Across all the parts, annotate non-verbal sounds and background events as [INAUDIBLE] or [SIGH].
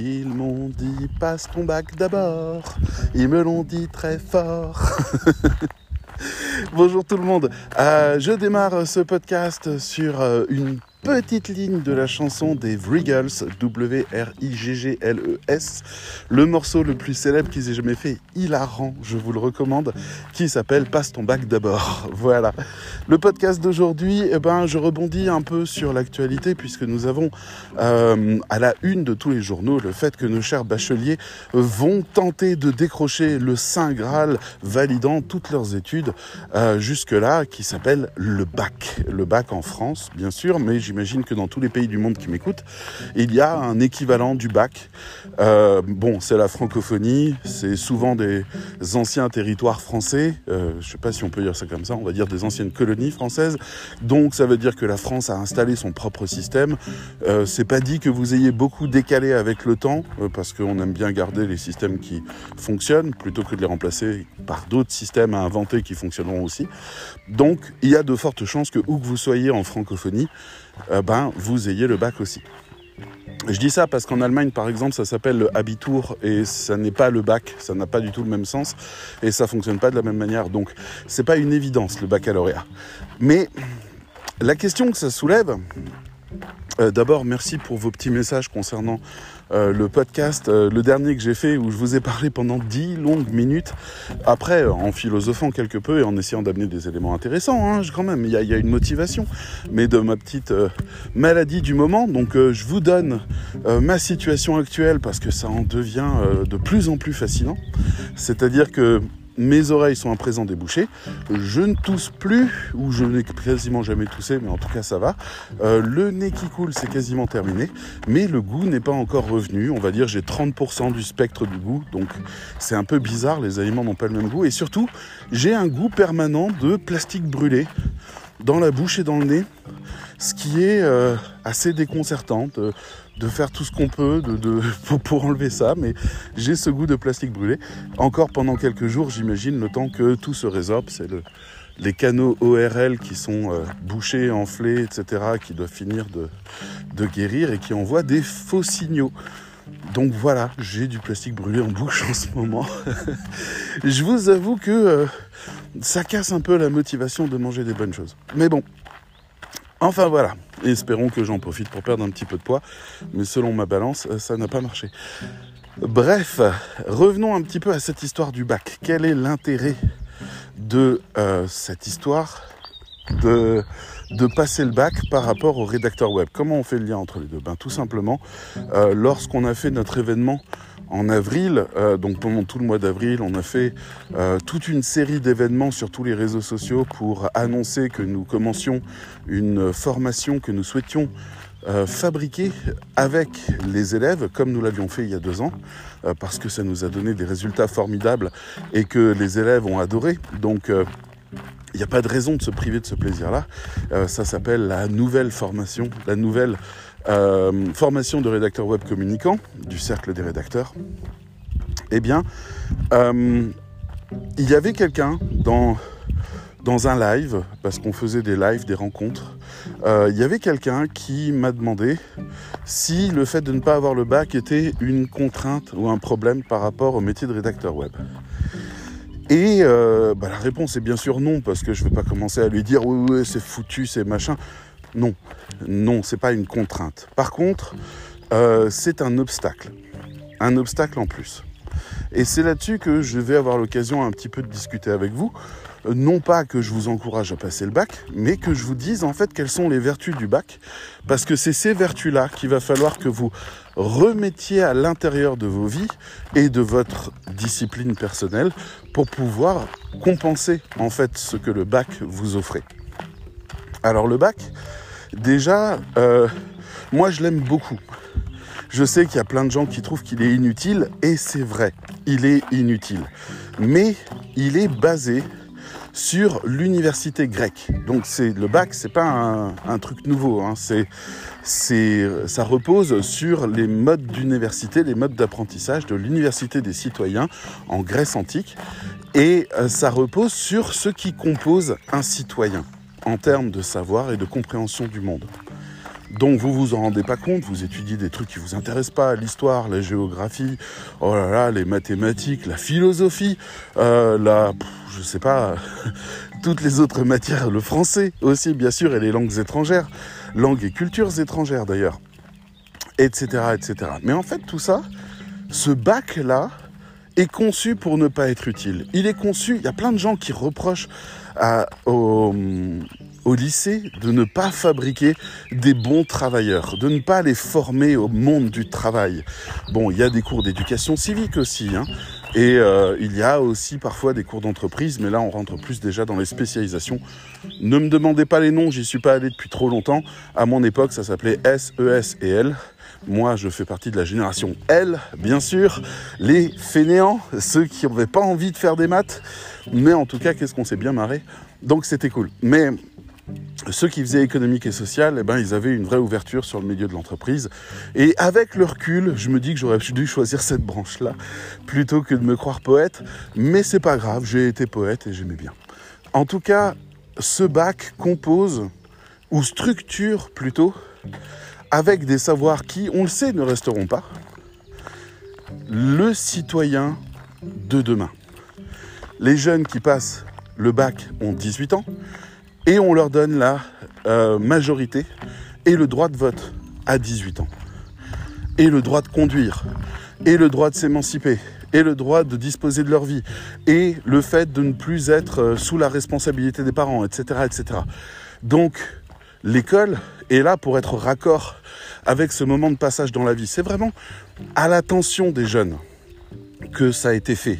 Ils m'ont dit passe ton bac d'abord. Ils me l'ont dit très fort. [LAUGHS] Bonjour tout le monde. Euh, je démarre ce podcast sur euh, une petite ligne de la chanson des Wriggles, W-R-I-G-G-L-E-S, le morceau le plus célèbre qu'ils aient jamais fait, hilarant, je vous le recommande, qui s'appelle Passe ton bac d'abord. Voilà. Le podcast d'aujourd'hui, eh ben, je rebondis un peu sur l'actualité puisque nous avons euh, à la une de tous les journaux le fait que nos chers bacheliers vont tenter de décrocher le Saint Graal validant toutes leurs études euh, jusque-là, qui s'appelle le bac. Le bac en France, bien sûr, mais j'imagine que dans tous les pays du monde qui m'écoutent, il y a un équivalent du bac. Euh, bon, c'est la francophonie, c'est souvent des anciens territoires français, euh, je ne sais pas si on peut dire ça comme ça, on va dire des anciennes colonies françaises. Donc ça veut dire que la France a installé son propre système. Euh, c'est pas dit que vous ayez beaucoup décalé avec le temps, euh, parce qu'on aime bien garder les systèmes qui fonctionnent plutôt que de les remplacer par d'autres systèmes à inventer qui fonctionneront aussi. Donc il y a de fortes chances que où que vous soyez en francophonie, euh, ben, vous ayez le bac aussi. Je dis ça parce qu'en Allemagne, par exemple, ça s'appelle le Abitur et ça n'est pas le bac, ça n'a pas du tout le même sens et ça fonctionne pas de la même manière. Donc, c'est pas une évidence le baccalauréat. Mais la question que ça soulève, euh, d'abord, merci pour vos petits messages concernant euh, le podcast, euh, le dernier que j'ai fait où je vous ai parlé pendant dix longues minutes. Après, en philosophant quelque peu et en essayant d'amener des éléments intéressants, hein, quand même, il y, y, a une motivation. Mais de ma petite maladie du moment, donc je vous donne ma situation actuelle parce que ça en devient de plus en plus fascinant. C'est-à-dire que mes oreilles sont à présent débouchées, je ne tousse plus, ou je n'ai quasiment jamais toussé, mais en tout cas ça va. Euh, le nez qui coule, c'est quasiment terminé, mais le goût n'est pas encore revenu. On va dire j'ai 30% du spectre du goût, donc c'est un peu bizarre, les aliments n'ont pas le même goût. Et surtout, j'ai un goût permanent de plastique brûlé dans la bouche et dans le nez, ce qui est euh, assez déconcertant. De, de faire tout ce qu'on peut [LAUGHS] pour, enlever ça, mais j'ai ce goût de plastique brûlé. Encore pendant quelques jours, j'imagine, le temps que tout se résorbe. C'est le, les canaux ORL qui sont euh, bouchés, enflés, etc., qui doivent finir de, de guérir et qui envoient des faux signaux. Donc voilà, j'ai du plastique brûlé en bouche en ce moment. [LAUGHS] Je vous avoue que euh, ça casse un peu la motivation de manger des bonnes choses. Mais bon, Enfin voilà, espérons que j'en profite pour perdre un petit peu de poids, mais selon ma balance, ça n'a pas marché. Bref, revenons un petit peu à cette histoire du bac. Quel est l'intérêt de euh, cette histoire de, de passer le bac par rapport au rédacteur web? Comment on fait le lien entre les deux? Ben, Tout simplement, euh, lorsqu'on a fait notre événement en avril, euh, donc pendant tout le mois d'avril, on a fait euh, toute une série d'événements sur tous les réseaux sociaux pour annoncer que nous commencions une formation que nous souhaitions euh, fabriquer avec les élèves, comme nous l'avions fait il y a deux ans, parce que ça nous a donné des résultats formidables et que les élèves ont adoré. Donc il n'y a pas de raison de se priver de ce plaisir-là. Ça s'appelle la nouvelle formation, la nouvelle euh, formation de rédacteur web communicant du cercle des rédacteurs. Eh bien, euh, il y avait quelqu'un dans, un live, parce qu'on faisait des lives, des rencontres, euh, il y avait quelqu'un qui m'a demandé si le fait de ne pas avoir le bac était une contrainte ou un problème par rapport au métier de rédacteur web. Et bah, la réponse est bien sûr non, parce que je ne vais pas commencer à lui dire oui, oui, c'est foutu, c'est machin. Non, non, c'est pas une contrainte. Par contre, euh, c'est un obstacle, un obstacle en plus. Et c'est là-dessus que je vais avoir l'occasion un petit peu de discuter avec vous. Non pas que je vous encourage à passer le bac, mais que je vous dise en fait quelles sont les vertus du bac, parce que c'est ces vertus-là qu'il va falloir que vous remettiez à l'intérieur de vos vies et de votre discipline personnelle pour pouvoir compenser en fait ce que le bac vous offrait. Alors le bac, déjà, euh, moi je l'aime beaucoup. Je sais qu'il y a plein de gens qui trouvent qu'il est inutile, et c'est vrai, il est inutile. Mais il est basé sur l'université grecque. Donc c'est le bac, c'est pas un, truc nouveau. Hein. C'est, c'est, ça repose sur les modes d'université, les modes d'apprentissage de l'université des citoyens en Grèce antique, et euh, ça repose sur ce qui compose un citoyen en termes de savoir et de compréhension du monde. Donc vous vous en rendez pas compte, vous étudiez des trucs qui vous intéressent pas, l'histoire, la géographie, oh là là, les mathématiques, la philosophie, euh, la, je sais pas, [LAUGHS] toutes les autres matières, le français aussi bien sûr et les langues étrangères, langues et cultures étrangères d'ailleurs, etc., etc. Mais en fait tout ça, ce bac là est conçu pour ne pas être utile. Il est conçu, il y a plein de gens qui reprochent au lycée de ne pas fabriquer des bons travailleurs, de ne pas les former au monde du travail. Bon, il y a des cours d'éducation civique aussi, hein, et euh, il y a aussi parfois des cours d'entreprise, mais là on rentre plus déjà dans les spécialisations. Ne me demandez pas les noms, j'y suis pas allé depuis trop longtemps. À mon époque, ça s'appelait S, E, S et L. Moi, je fais partie de la génération L, bien sûr. Les fainéants, ceux qui n'avaient pas envie de faire des maths. Mais en tout cas, qu'est-ce qu'on s'est bien marré. Donc c'était cool. Mais ceux qui faisaient économique et social, eh ben, ils avaient une vraie ouverture sur le milieu de l'entreprise. Et avec le recul, je me dis que j'aurais dû choisir cette branche-là plutôt que de me croire poète. Mais c'est pas grave, j'ai été poète et j'aimais bien. En tout cas, ce bac compose, ou structure plutôt, avec des savoirs qui, on le sait, ne resteront pas, le citoyen de demain. Les jeunes qui passent le bac ont 18 ans et on leur donne la euh, majorité et le droit de vote à 18 ans. Et le droit de conduire, et le droit de s'émanciper, et le droit de disposer de leur vie, et le fait de ne plus être euh, sous la responsabilité des parents, etc. etc. Donc, l'école est là pour être raccord avec ce moment de passage dans la vie. C'est vraiment à l'attention des jeunes que ça a été fait,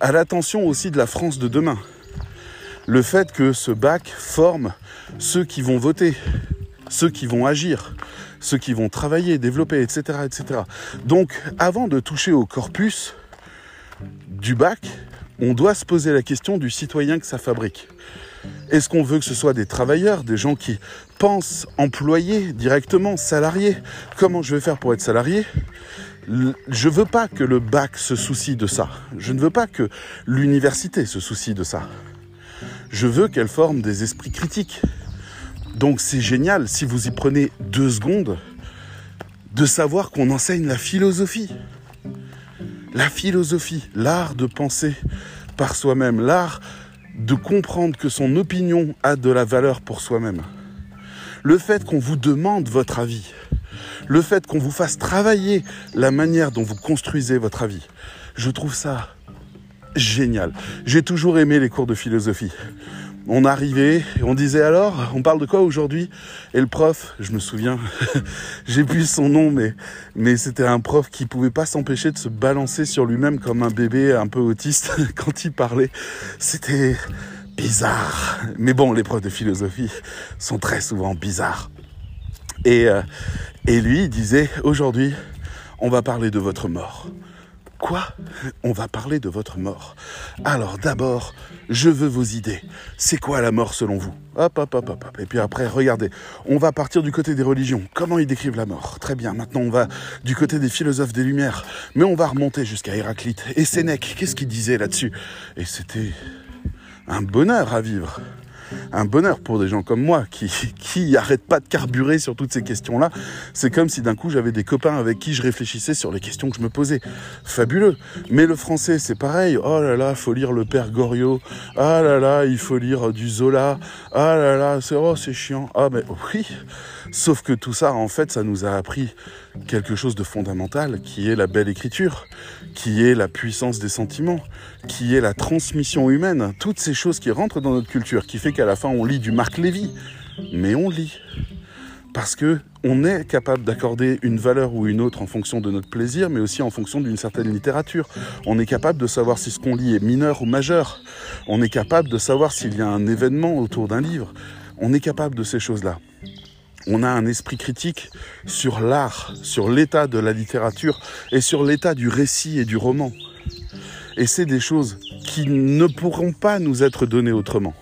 à l'attention aussi de la France de demain. Le fait que ce bac forme ceux qui vont voter, ceux qui vont agir, ceux qui vont travailler, développer, etc., etc. Donc, avant de toucher au corpus du bac, on doit se poser la question du citoyen que ça fabrique. Est-ce qu'on veut que ce soit des travailleurs, des gens qui pensent employés directement, salariés Comment je vais faire pour être salarié? Je veux pas que le bac se soucie de ça. Je ne veux pas que l'université se soucie de ça. Je veux qu'elle forme des esprits critiques. Donc c'est génial si vous y prenez deux secondes de savoir qu'on enseigne la philosophie. La philosophie, l'art de penser par soi-même, l'art de comprendre que son opinion a de la valeur pour soi-même. Le fait qu'on vous demande votre avis, le fait qu'on vous fasse travailler la manière dont vous construisez votre avis, je trouve ça génial. J'ai toujours aimé les cours de philosophie. On arrivait, on disait alors, on parle de quoi aujourd'hui? Et le prof, je me souviens, [LAUGHS] j'ai plus son nom, mais, c'était un prof qui pouvait pas s'empêcher de se balancer sur lui-même comme un bébé un peu autiste [LAUGHS] quand il parlait. C'était bizarre. Mais bon, les profs de philosophie sont très souvent bizarres. Et, euh, et lui, il disait, aujourd'hui, on va parler de votre mort. Quoi? On va parler de votre mort. Alors d'abord, je veux vos idées. C'est quoi la mort selon vous? Hop, hop, hop, hop, hop. Et puis après, regardez, on va partir du côté des religions. Comment ils décrivent la mort? Très bien, maintenant on va du côté des philosophes des Lumières. Mais on va remonter jusqu'à Héraclite. Et Sénèque, qu'est-ce qu'il disait là-dessus? Et c'était un bonheur à vivre un bonheur pour des gens comme moi qui qui arrêtent pas de carburer sur toutes ces questions-là. C'est comme si d'un coup j'avais des copains avec qui je réfléchissais sur les questions que je me posais. Fabuleux. Mais le français, c'est pareil. Oh là là, faut lire le père Goriot. Ah là là, il faut lire du Zola. Ah là là, c'est oh, c'est chiant. Ah mais oui. Sauf que tout ça, en fait, ça nous a appris quelque chose de fondamental, qui est la belle écriture, qui est la puissance des sentiments, qui est la transmission humaine, toutes ces choses qui rentrent dans notre culture, qui fait qu'à la fin on lit du Marc Lévy, mais on lit. Parce que on est capable d'accorder une valeur ou une autre en fonction de notre plaisir, mais aussi en fonction d'une certaine littérature. On est capable de savoir si ce qu'on lit est mineur ou majeur. On est capable de savoir s'il y a un événement autour d'un livre. On est capable de ces choses-là on a un esprit critique sur l'art, sur l'état de la littérature et sur l'état du récit et du roman. Et c'est des choses qui ne pourront pas nous être données autrement.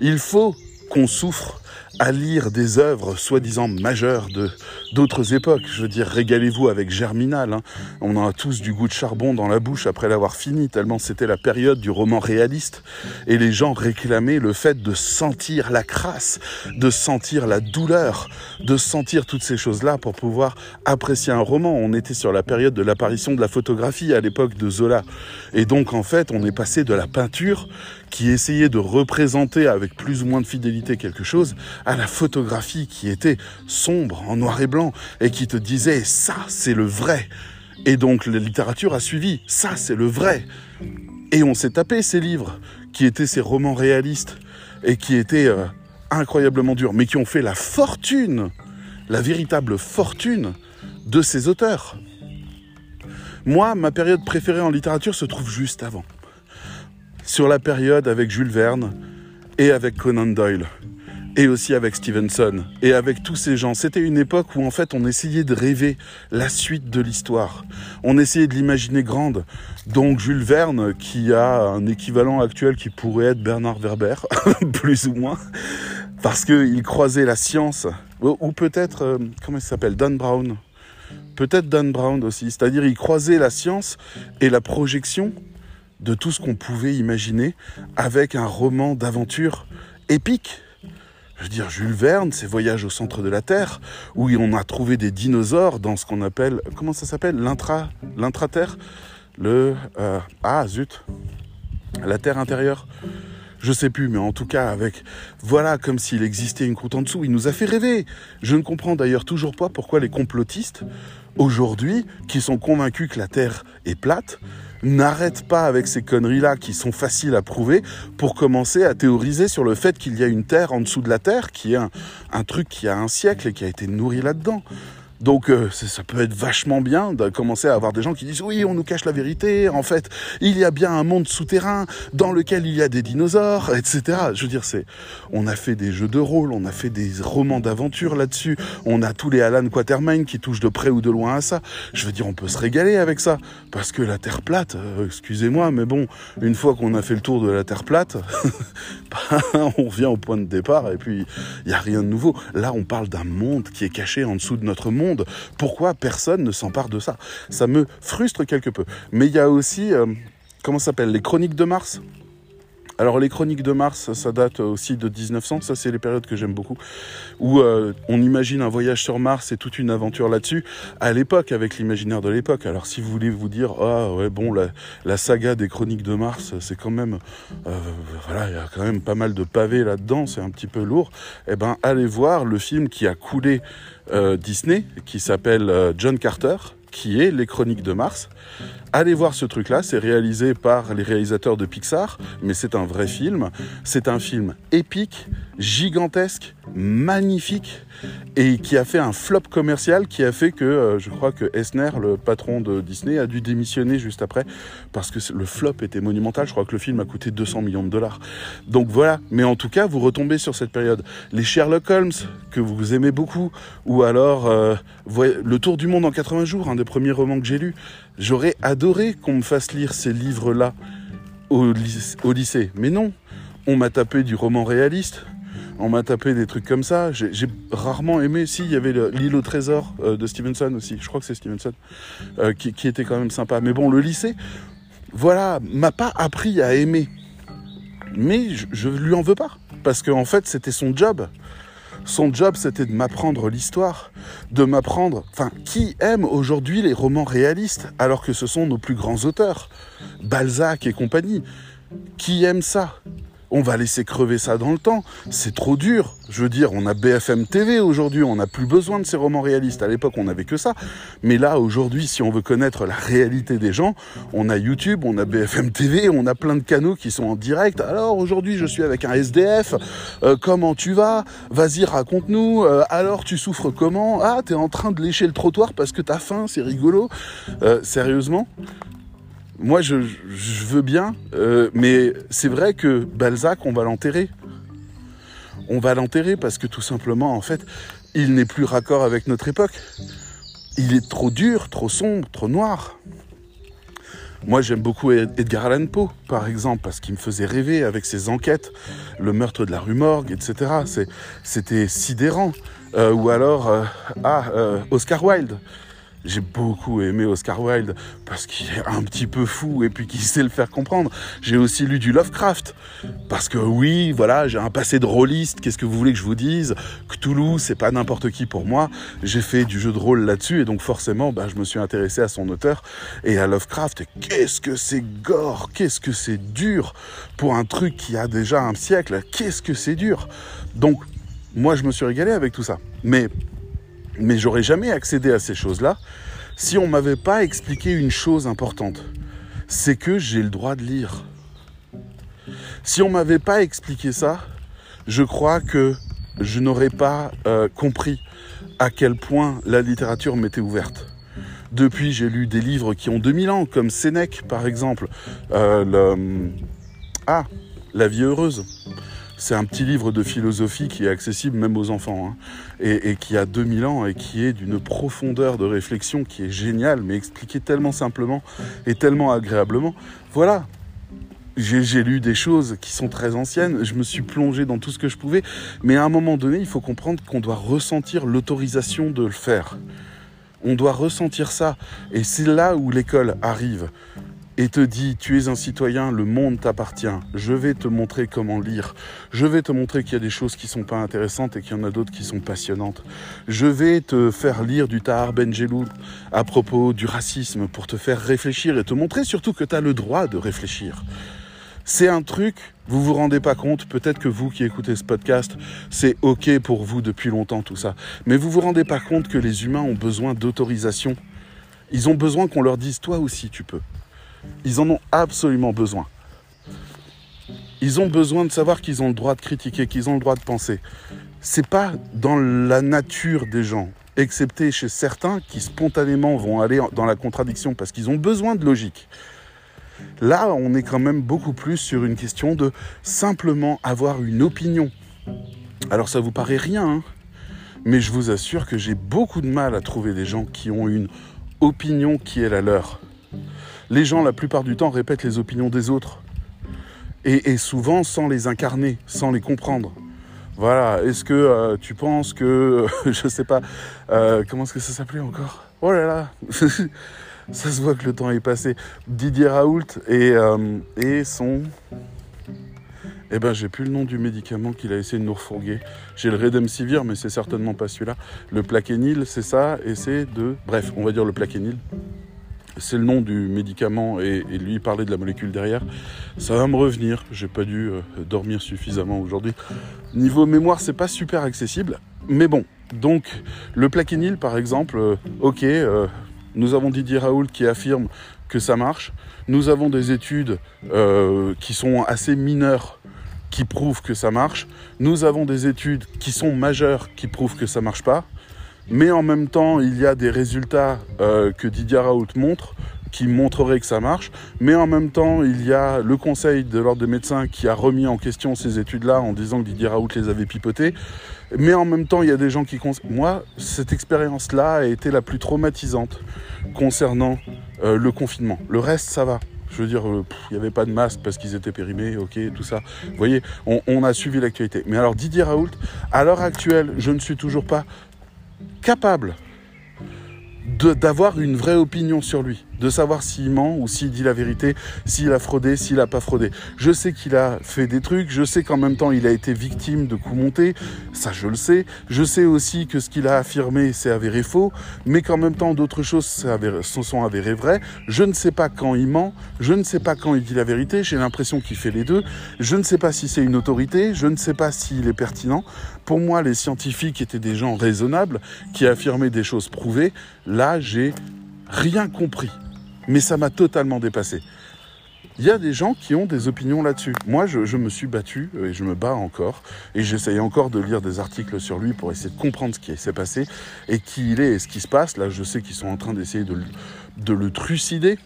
Il faut qu'on souffre à lire des œuvres soi-disant majeures de d'autres époques. Je veux dire, régalez-vous avec Germinal. Hein. On a tous du goût de charbon dans la bouche après l'avoir fini, tellement c'était la période du roman réaliste. Et les gens réclamaient le fait de sentir la crasse, de sentir la douleur, de sentir toutes ces choses-là pour pouvoir apprécier un roman. On était sur la période de l'apparition de la photographie à l'époque de Zola. Et donc, en fait, on est passé de la peinture qui essayait de représenter avec plus ou moins de fidélité quelque chose, à la photographie qui était sombre, en noir et blanc, et qui te disait ça c'est le vrai. Et donc la littérature a suivi, ça c'est le vrai. Et on s'est tapé ces livres, qui étaient ces romans réalistes, et qui étaient euh, incroyablement durs, mais qui ont fait la fortune, la véritable fortune de ces auteurs. Moi, ma période préférée en littérature se trouve juste avant sur la période avec Jules Verne et avec Conan Doyle et aussi avec Stevenson et avec tous ces gens. C'était une époque où en fait on essayait de rêver la suite de l'histoire. On essayait de l'imaginer grande. Donc Jules Verne, qui a un équivalent actuel qui pourrait être Bernard Werber, [LAUGHS] plus ou moins, parce qu'il croisait la science, ou peut-être, euh, comment il s'appelle, Dan Brown. Peut-être Dan Brown aussi, c'est-à-dire il croisait la science et la projection de tout ce qu'on pouvait imaginer avec un roman d'aventure épique. Je veux dire, Jules Verne, ses voyages au centre de la Terre, où on a trouvé des dinosaures dans ce qu'on appelle, comment ça s'appelle? L'intra, l'intra-terre? Le, euh, ah zut, la Terre intérieure. Je sais plus, mais en tout cas, avec, voilà, comme s'il existait une croûte en dessous, il nous a fait rêver. Je ne comprends d'ailleurs toujours pas pourquoi les complotistes, aujourd'hui, qui sont convaincus que la Terre est plate, n'arrête pas avec ces conneries-là qui sont faciles à prouver pour commencer à théoriser sur le fait qu'il y a une Terre en dessous de la Terre, qui est un truc qui a un siècle et qui a été nourri là-dedans. Donc euh, ça peut être vachement bien de commencer à avoir des gens qui disent oui on nous cache la vérité, en fait il y a bien un monde souterrain dans lequel il y a des dinosaures, etc. Je veux dire c'est, on a fait des jeux de rôle, on a fait des romans d'aventure là-dessus, on a tous les Alan Quatermain qui touchent de près ou de loin à ça. Je veux dire on peut se régaler avec ça parce que la Terre plate, euh, excusez-moi mais bon une fois qu'on a fait le tour de la Terre plate, [LAUGHS] bah, on revient au point de départ et puis il y a rien de nouveau. Là on parle d'un monde qui est caché en dessous de notre monde pourquoi personne ne s'empare de ça? Ça me frustre quelque peu. Mais il y a aussi, euh, comment ça s'appelle, les chroniques de Mars? Alors les chroniques de Mars, ça date aussi de 1900, ça c'est les périodes que j'aime beaucoup, où euh, on imagine un voyage sur Mars et toute une aventure là-dessus, à l'époque, avec l'imaginaire de l'époque. Alors si vous voulez vous dire, ah ouais bon, la, saga des chroniques de Mars, c'est quand même, euh, voilà, il y a quand même pas mal de pavés là-dedans, c'est un petit peu lourd, eh ben allez voir le film qui a coulé euh, Disney, qui s'appelle John Carter, qui est Les Chroniques de Mars. Allez voir ce truc-là, c'est réalisé par les réalisateurs de Pixar, mais c'est un vrai film. C'est un film épique, gigantesque, magnifique, et qui a fait un flop commercial qui a fait que euh, je crois que Esner, le patron de Disney, a dû démissionner juste après parce que le flop était monumental. Je crois que le film a coûté 200 millions de dollars. Donc voilà, mais en tout cas, vous retombez sur cette période. Les Sherlock Holmes, que vous aimez beaucoup, ou alors euh, Le Tour du Monde en 80 jours, un des premiers romans que j'ai lu. J'aurais adoré qu'on me fasse lire ces livres-là au, lycée. Mais non, on m'a tapé du roman réaliste. On m'a tapé des trucs comme ça. J'ai rarement aimé. Si, il y avait l'île au trésor euh, de Stevenson aussi. Je crois que c'est Stevenson. Euh, qui, était quand même sympa. Mais bon, le lycée, voilà, m'a pas appris à aimer. Mais je, je lui en veux pas. Parce qu'en fait, c'était son job. Son job, c'était de m'apprendre l'histoire, de m'apprendre... Enfin, qui aime aujourd'hui les romans réalistes alors que ce sont nos plus grands auteurs Balzac et compagnie. Qui aime ça? On va laisser crever ça dans le temps. C'est trop dur. Je veux dire, on a BFM TV aujourd'hui, on n'a plus besoin de ces romans réalistes. À l'époque, on n'avait que ça. Mais là, aujourd'hui, si on veut connaître la réalité des gens, on a YouTube, on a BFM TV, on a plein de canaux qui sont en direct. Alors aujourd'hui, je suis avec un SDF. Euh, comment tu vas? Vas-y, raconte-nous. Euh, alors, tu souffres comment? Ah, t'es en train de lécher le trottoir parce que t'as faim, c'est rigolo. Euh, sérieusement? Moi, je, veux bien, euh, mais c'est vrai que Balzac, on va l'enterrer. On va l'enterrer parce que tout simplement, en fait, il n'est plus raccord avec notre époque. Il est trop dur, trop sombre, trop noir. Moi, j'aime beaucoup Edgar Allan Poe, par exemple, parce qu'il me faisait rêver avec ses enquêtes, le meurtre de la rue Morgue, etc. C'était sidérant. Euh, ou alors, euh, ah, Oscar Wilde. J'ai beaucoup aimé Oscar Wilde parce qu'il est un petit peu fou et puis qu'il sait le faire comprendre. J'ai aussi lu du Lovecraft parce que oui, voilà, j'ai un passé de rôliste. Qu'est-ce que vous voulez que je vous dise? Cthulhu, c'est pas n'importe qui pour moi. J'ai fait du jeu de rôle là-dessus et donc forcément, bah, je me suis intéressé à son auteur et à Lovecraft. Qu'est-ce que c'est gore Qu'est-ce que c'est dur pour un truc qui a déjà un siècle Qu'est-ce que c'est dur? Donc, moi, je me suis régalé avec tout ça. Mais mais j'aurais jamais accédé à ces choses-là si on m'avait pas expliqué une chose importante. C'est que j'ai le droit de lire. Si on m'avait pas expliqué ça, je crois que je n'aurais pas euh, compris à quel point la littérature m'était ouverte. Depuis, j'ai lu des livres qui ont 2000 ans, comme Sénèque, par exemple. Euh, ah, La vie heureuse. C'est un petit livre de philosophie qui est accessible même aux enfants, hein, et, qui a 2000 ans et qui est d'une profondeur de réflexion qui est géniale, mais expliqué tellement simplement et tellement agréablement. Voilà, j'ai lu des choses qui sont très anciennes, je me suis plongé dans tout ce que je pouvais, mais à un moment donné, il faut comprendre qu'on doit ressentir l'autorisation de le faire. On doit ressentir ça, et c'est là où l'école arrive et te dit tu es un citoyen, le monde t'appartient, je vais te montrer comment lire, je vais te montrer qu'il y a des choses qui sont pas intéressantes et qu'il y en a d'autres qui sont passionnantes. Je vais te faire lire du Tahar Benjelou à propos du racisme pour te faire réfléchir et te montrer surtout que tu as le droit de réfléchir. C'est un truc, vous vous rendez pas compte, peut-être que vous qui écoutez ce podcast, c'est ok pour vous depuis longtemps tout ça, mais vous vous rendez pas compte que les humains ont besoin d'autorisation. Ils ont besoin qu'on leur dise toi aussi tu peux. Ils en ont absolument besoin. Ils ont besoin de savoir qu'ils ont le droit de critiquer, qu'ils ont le droit de penser. C'est pas dans la nature des gens, excepté chez certains qui spontanément vont aller dans la contradiction parce qu'ils ont besoin de logique. Là, on est quand même beaucoup plus sur une question de simplement avoir une opinion. Alors ça vous paraît rien, hein? Mais je vous assure que j'ai beaucoup de mal à trouver des gens qui ont une opinion qui est la leur les gens, la plupart du temps, répètent les opinions des autres. Et, souvent sans les incarner, sans les comprendre. Voilà, est-ce que euh, tu penses que, [LAUGHS] je sais pas, euh, comment est-ce que ça s'appelait encore? Oh là là [LAUGHS] Ça se voit que le temps est passé. Didier Raoult et, euh, et son... Eh ben, j'ai plus le nom du médicament qu'il a essayé de nous refourguer. J'ai le Redemsivir, mais c'est certainement pas celui-là. Le plaquenil, c'est ça, et c'est de... Bref, on va dire le plaquenil c'est le nom du médicament et, lui parler de la molécule derrière. Ça va me revenir. J'ai pas dû euh, dormir suffisamment aujourd'hui. Niveau mémoire, c'est pas super accessible, mais bon. Donc le plaquenil, par exemple, euh, ok. Euh, nous avons Didier Raoult qui affirme que ça marche. Nous avons des études qui sont assez mineures qui prouvent que ça marche. Nous avons des études qui sont majeures qui prouvent que ça marche pas mais en même temps, il y a des résultats euh, que Didier Raoult montre qui montreraient que ça marche, mais en même temps, il y a le Conseil de l'Ordre des médecins qui a remis en question ces études-là en disant que Didier Raoult les avait pipotées, mais en même temps, il y a des gens qui... Moi, cette expérience-là a été la plus traumatisante concernant euh, le confinement. Le reste, ça va. Je veux dire, euh, il n'y avait pas de masque parce qu'ils étaient périmés, ok, tout ça. Vous voyez, on, on a suivi l'actualité. Mais alors Didier Raoult, à l'heure actuelle, je ne suis toujours pas capable d'avoir une vraie opinion sur lui de savoir s'il ment ou s'il dit la vérité, s'il a fraudé, s'il a pas fraudé. Je sais qu'il a fait des trucs, je sais qu'en même temps il a été victime de coups montés, ça je le sais. Je sais aussi que ce qu'il a affirmé s'est avéré faux, mais qu'en même temps d'autres choses se sont avérées vraies. Je ne sais pas quand il ment, je ne sais pas quand il dit la vérité, j'ai l'impression qu'il fait les deux. Je ne sais pas si c'est une autorité, je ne sais pas s'il est pertinent. Pour moi, les scientifiques étaient des gens raisonnables qui affirmaient des choses prouvées. Là, j'ai rien compris mais ça m'a totalement dépassé. Il y a des gens qui ont des opinions là-dessus. Moi, je, me suis battu et je me bats encore. Et j'essaye encore de lire des articles sur lui pour essayer de comprendre ce qui s'est passé et qui il est et ce qui se passe. Là, je sais qu'ils sont en train d'essayer de, de, le trucider.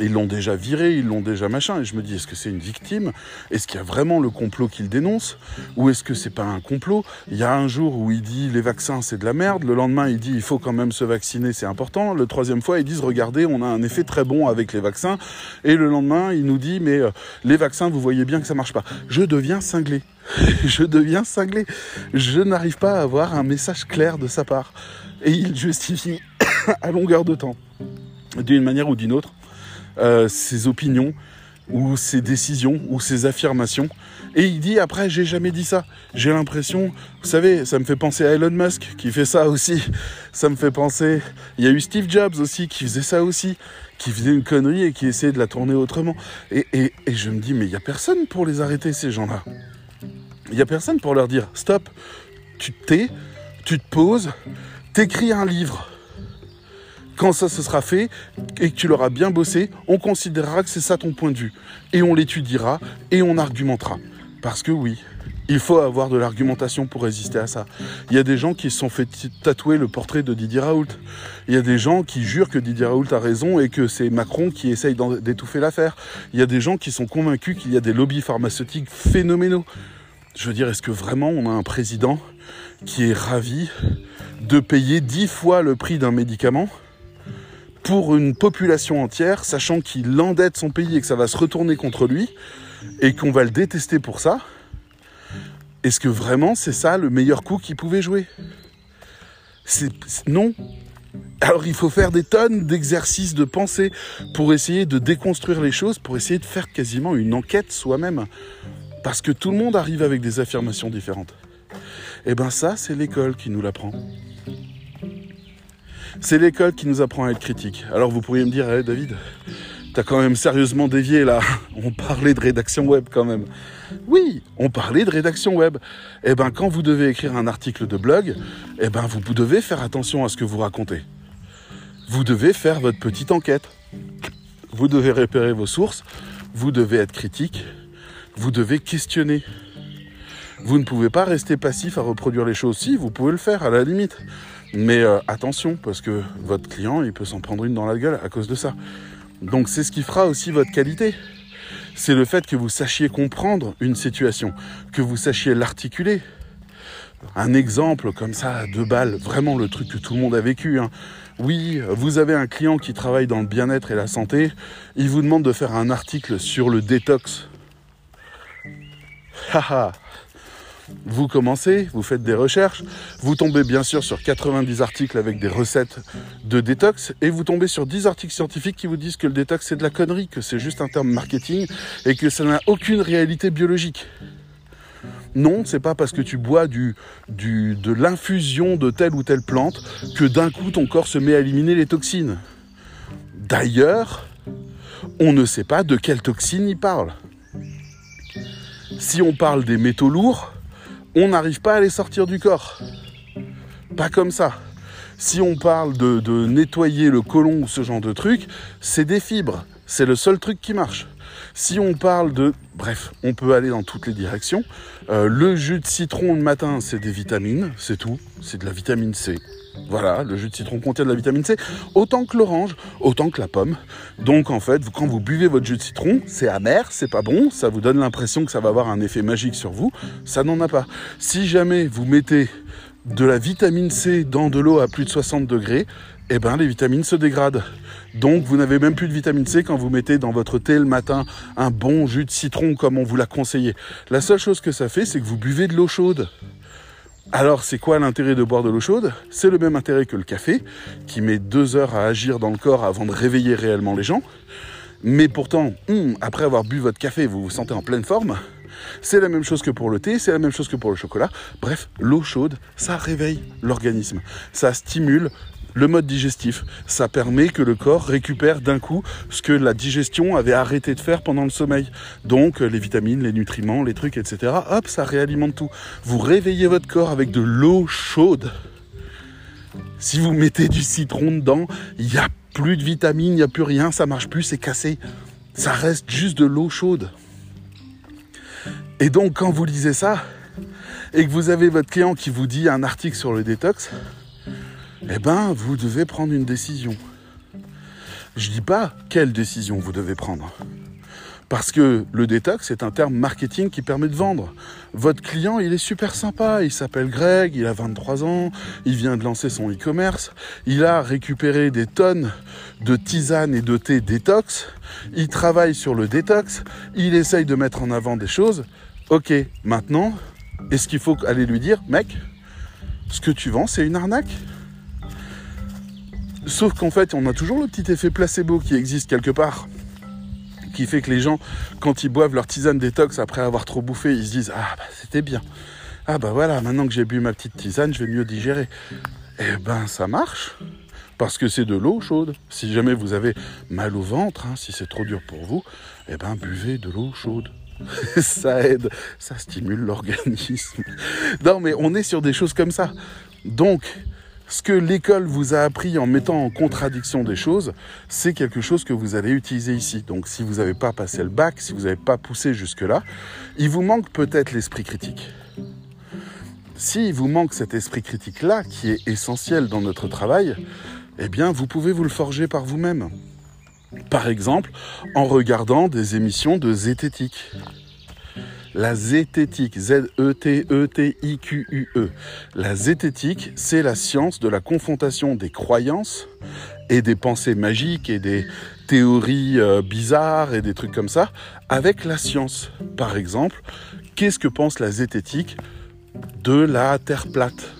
Ils l'ont déjà viré, ils l'ont déjà machin. Et je me dis, est-ce que c'est une victime? Est-ce qu'il y a vraiment le complot qu'il dénonce? Ou est-ce que c'est pas un complot? Il y a un jour où il dit les vaccins c'est de la merde. Le lendemain il dit il faut quand même se vacciner, c'est important. Le troisième fois ils disent regardez on a un effet très bon avec les vaccins. Et le lendemain il nous dit mais euh, les vaccins vous voyez bien que ça marche pas. Je deviens cinglé. [LAUGHS] je deviens cinglé. Je n'arrive pas à avoir un message clair de sa part. Et il justifie [COUGHS] à longueur de temps, d'une manière ou d'une autre euh, ses opinions ou ses décisions ou ses affirmations. Et il dit après, j'ai jamais dit ça. J'ai l'impression, vous savez, ça me fait penser à Elon Musk qui fait ça aussi. Ça me fait penser, il y a eu Steve Jobs aussi qui faisait ça aussi, qui faisait une connerie et qui essayait de la tourner autrement. Et, et, et je me dis, mais il n'y a personne pour les arrêter, ces gens-là. Il n'y a personne pour leur dire, stop, tu te tais, tu te poses, t'écris un livre quand ça se sera fait et que tu l'auras bien bossé, on considérera que c'est ça ton point de vue. Et on l'étudiera et on argumentera. Parce que oui, il faut avoir de l'argumentation pour résister à ça. Il y a des gens qui se sont fait tatouer le portrait de Didier Raoult. Il y a des gens qui jurent que Didier Raoult a raison et que c'est Macron qui essaye d'étouffer l'affaire. Il y a des gens qui sont convaincus qu'il y a des lobbies pharmaceutiques phénoménaux. Je veux dire, est-ce que vraiment on a un président qui est ravi de payer dix fois le prix d'un médicament? Pour une population entière, sachant qu'il endette son pays et que ça va se retourner contre lui, et qu'on va le détester pour ça, est-ce que vraiment c'est ça le meilleur coup qu'il pouvait jouer? Non. Alors il faut faire des tonnes d'exercices de pensée pour essayer de déconstruire les choses, pour essayer de faire quasiment une enquête soi-même. Parce que tout le monde arrive avec des affirmations différentes. Et eh bien ça, c'est l'école qui nous l'apprend. C'est l'école qui nous apprend à être critique. Alors vous pourriez me dire, hey, David, t'as quand même sérieusement dévié là. [LAUGHS] On parlait de rédaction web quand même. Oui, on parlait de rédaction web. Eh ben, quand vous devez écrire un article de blog, eh ben, vous devez faire attention à ce que vous racontez. Vous devez faire votre petite enquête. Vous devez repérer vos sources. Vous devez être critique. Vous devez questionner. Vous ne pouvez pas rester passif à reproduire les choses. Si, vous pouvez le faire à la limite. Mais euh, attention, parce que votre client, il peut s'en prendre une dans la gueule à cause de ça. Donc c'est ce qui fera aussi votre qualité. C'est le fait que vous sachiez comprendre une situation, que vous sachiez l'articuler. Un exemple comme ça, deux balles, vraiment le truc que tout le monde a vécu. Hein. Oui, vous avez un client qui travaille dans le bien-être et la santé, il vous demande de faire un article sur le détox. Haha, vous commencez, vous faites des recherches, vous tombez bien sûr sur 90 articles avec des recettes de détox et vous tombez sur 10 articles scientifiques qui vous disent que le détox c'est de la connerie, que c'est juste un terme marketing et que ça n'a aucune réalité biologique. Non, c'est pas parce que tu bois du, du, de l'infusion de telle ou telle plante que d'un coup ton corps se met à éliminer les toxines. D'ailleurs, on ne sait pas de quelles toxines il parle. Si on parle des métaux lourds, on n'arrive pas à les sortir du corps. Pas comme ça. Si on parle de, nettoyer le côlon ou ce genre de truc, c'est des fibres. C'est le seul truc qui marche. Si on parle de... Bref, on peut aller dans toutes les directions. Euh, le jus de citron le matin, c'est des vitamines, c'est tout. C'est de la vitamine C. Voilà, le jus de citron contient de la vitamine C, autant que l'orange, autant que la pomme. Donc en fait, quand vous buvez votre jus de citron, c'est amer, c'est pas bon, ça vous donne l'impression que ça va avoir un effet magique sur vous, ça n'en a pas. Si jamais vous mettez de la vitamine C dans de l'eau à plus de 60 degrés, eh ben les vitamines se dégradent. Donc vous n'avez même plus de vitamine C quand vous mettez dans votre thé le matin un bon jus de citron comme on vous l'a conseillé. La seule chose que ça fait, c'est que vous buvez de l'eau chaude. Alors, c'est quoi l'intérêt de boire de l'eau chaude? C'est le même intérêt que le café, qui met deux heures à agir dans le corps avant de réveiller réellement les gens. Mais pourtant, hmm, après avoir bu votre café, vous vous sentez en pleine forme. C'est la même chose que pour le thé, c'est la même chose que pour le chocolat. Bref, l'eau chaude, ça réveille l'organisme. Ça stimule le mode digestif. Ça permet que le corps récupère d'un coup ce que la digestion avait arrêté de faire pendant le sommeil. Donc les vitamines, les nutriments, les trucs, etc. Hop, ça réalimente tout. Vous réveillez votre corps avec de l'eau chaude. Si vous mettez du citron dedans, il n'y a plus de vitamines, il n'y a plus rien, ça marche plus, c'est cassé. Ça reste juste de l'eau chaude. Et donc quand vous lisez ça, et que vous avez votre client qui vous dit un article sur le détox, eh ben, vous devez prendre une décision. Je dis pas quelle décision vous devez prendre. Parce que le détox est un terme marketing qui permet de vendre. Votre client, il est super sympa, il s'appelle Greg, il a 23 ans, il vient de lancer son e-commerce, il a récupéré des tonnes de tisanes et de thé détox, il travaille sur le détox, il essaye de mettre en avant des choses. Ok, maintenant, est-ce qu'il faut aller lui dire, mec, ce que tu vends, c'est une arnaque? Sauf qu'en fait, on a toujours le petit effet placebo qui existe quelque part qui fait que les gens, quand ils boivent leur tisane détox après avoir trop bouffé, ils se disent Ah, bah, c'était bien. Ah, bah voilà, maintenant que j'ai bu ma petite tisane, je vais mieux digérer. Eh ben, ça marche. Parce que c'est de l'eau chaude. Si jamais vous avez mal au ventre, hein, si c'est trop dur pour vous, eh ben, buvez de l'eau chaude. [LAUGHS] ça aide, ça stimule l'organisme. Non, mais on est sur des choses comme ça. Donc, ce que l'école vous a appris en mettant en contradiction des choses, c'est quelque chose que vous allez utiliser ici. Donc si vous n'avez pas passé le bac, si vous n'avez pas poussé jusque-là, il vous manque peut-être l'esprit critique. S'il vous manque cet esprit critique-là, qui est essentiel dans notre travail, eh bien vous pouvez vous le forger par vous-même. Par exemple, en regardant des émissions de zététique. La zététique, Z-E-T-E-T-I-Q-U-E. E. La zététique, c'est la science de la confrontation des croyances et des pensées magiques et des théories euh, bizarres et des trucs comme ça avec la science. Par exemple, qu'est-ce que pense la zététique de la Terre plate?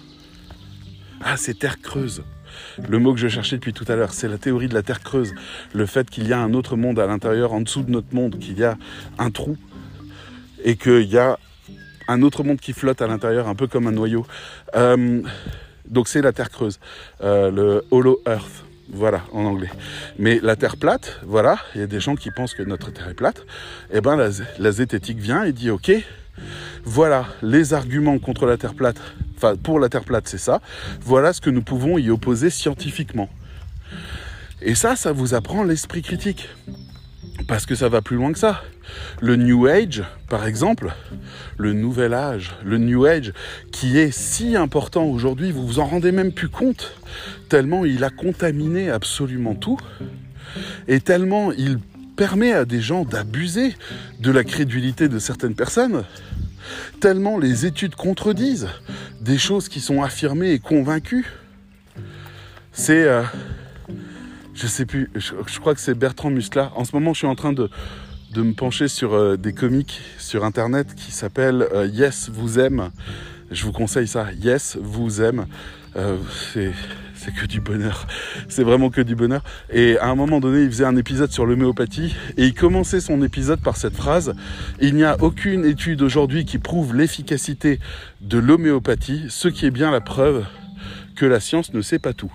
Ah, c'est Terre creuse. Le mot que je cherchais depuis tout à l'heure, c'est la théorie de la Terre creuse. Le fait qu'il y a un autre monde à l'intérieur, en dessous de notre monde, qu'il y a un trou et qu'il y a un autre monde qui flotte à l'intérieur, un peu comme un noyau. Euh, donc c'est la Terre creuse, euh, le Hollow Earth, voilà en anglais. Mais la Terre plate, voilà, il y a des gens qui pensent que notre Terre est plate. Eh ben la, la zététique vient et dit ok, voilà les arguments contre la Terre plate, enfin pour la Terre plate c'est ça. Voilà ce que nous pouvons y opposer scientifiquement. Et ça, ça vous apprend l'esprit critique. Parce que ça va plus loin que ça. Le New Age, par exemple, le nouvel âge, le New Age, qui est si important aujourd'hui, vous vous en rendez même plus compte, tellement il a contaminé absolument tout, et tellement il permet à des gens d'abuser de la crédulité de certaines personnes, tellement les études contredisent des choses qui sont affirmées et convaincues. C'est... Euh, je sais plus, je, crois que c'est Bertrand Musla. En ce moment, je suis en train de, de me pencher sur euh, des comiques sur internet qui s'appellent euh, Yes vous aime. Je vous conseille ça, Yes vous aime. Euh, c'est que du bonheur. C'est vraiment que du bonheur. Et à un moment donné, il faisait un épisode sur l'homéopathie et il commençait son épisode par cette phrase Il n'y a aucune étude aujourd'hui qui prouve l'efficacité de l'homéopathie, ce qui est bien la preuve que la science ne sait pas tout.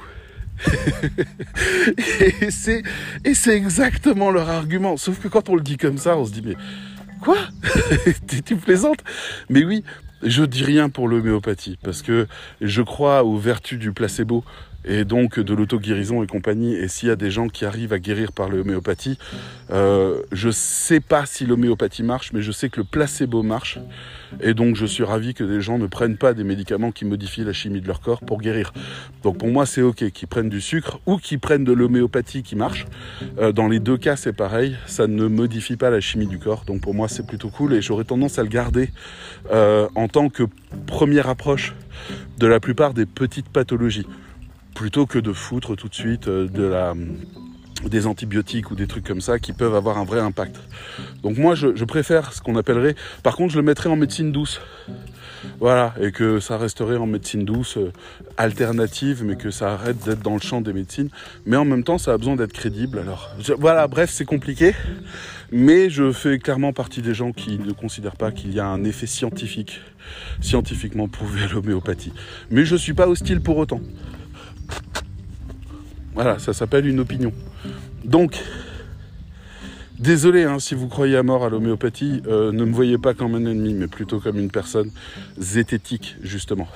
Et c'est exactement leur argument. Sauf que quand on le dit comme ça, on se dit mais quoi? [LAUGHS] Tu plaisantes? Mais oui, je dis rien pour l'homéopathie parce que je crois aux vertus du placebo et donc de l'auto-guérison et compagnie. Et s'il y a des gens qui arrivent à guérir par l'homéopathie, euh, je sais pas si l'homéopathie marche, mais je sais que le placebo marche. Et donc je suis ravi que des gens ne prennent pas des médicaments qui modifient la chimie de leur corps pour guérir. Donc pour moi c'est ok qu'ils prennent du sucre ou qu'ils prennent de l'homéopathie qui marche. Euh, dans les deux cas c'est pareil, ça ne modifie pas la chimie du corps. Donc pour moi c'est plutôt cool et j'aurais tendance à le garder euh, en tant que première approche de la plupart des petites pathologies plutôt que de foutre tout de suite euh, des antibiotiques ou des trucs comme ça qui peuvent avoir un vrai impact. Donc moi je, préfère ce qu'on appellerait, par contre je le mettrais en médecine douce. Voilà, et que ça resterait en médecine douce, euh, alternative, mais que ça arrête d'être dans le champ des médecines. Mais en même temps, ça a besoin d'être crédible. Alors, voilà, bref, c'est compliqué. Mais je fais clairement partie des gens qui ne considèrent pas qu'il y a un effet scientifique, scientifiquement prouvé à l'homéopathie. Mais je ne suis pas hostile pour autant. Voilà, ça s'appelle une opinion. Donc, désolé hein, si vous croyez à mort à l'homéopathie, euh, ne me voyez pas comme un ennemi, mais plutôt comme une personne zététique, justement.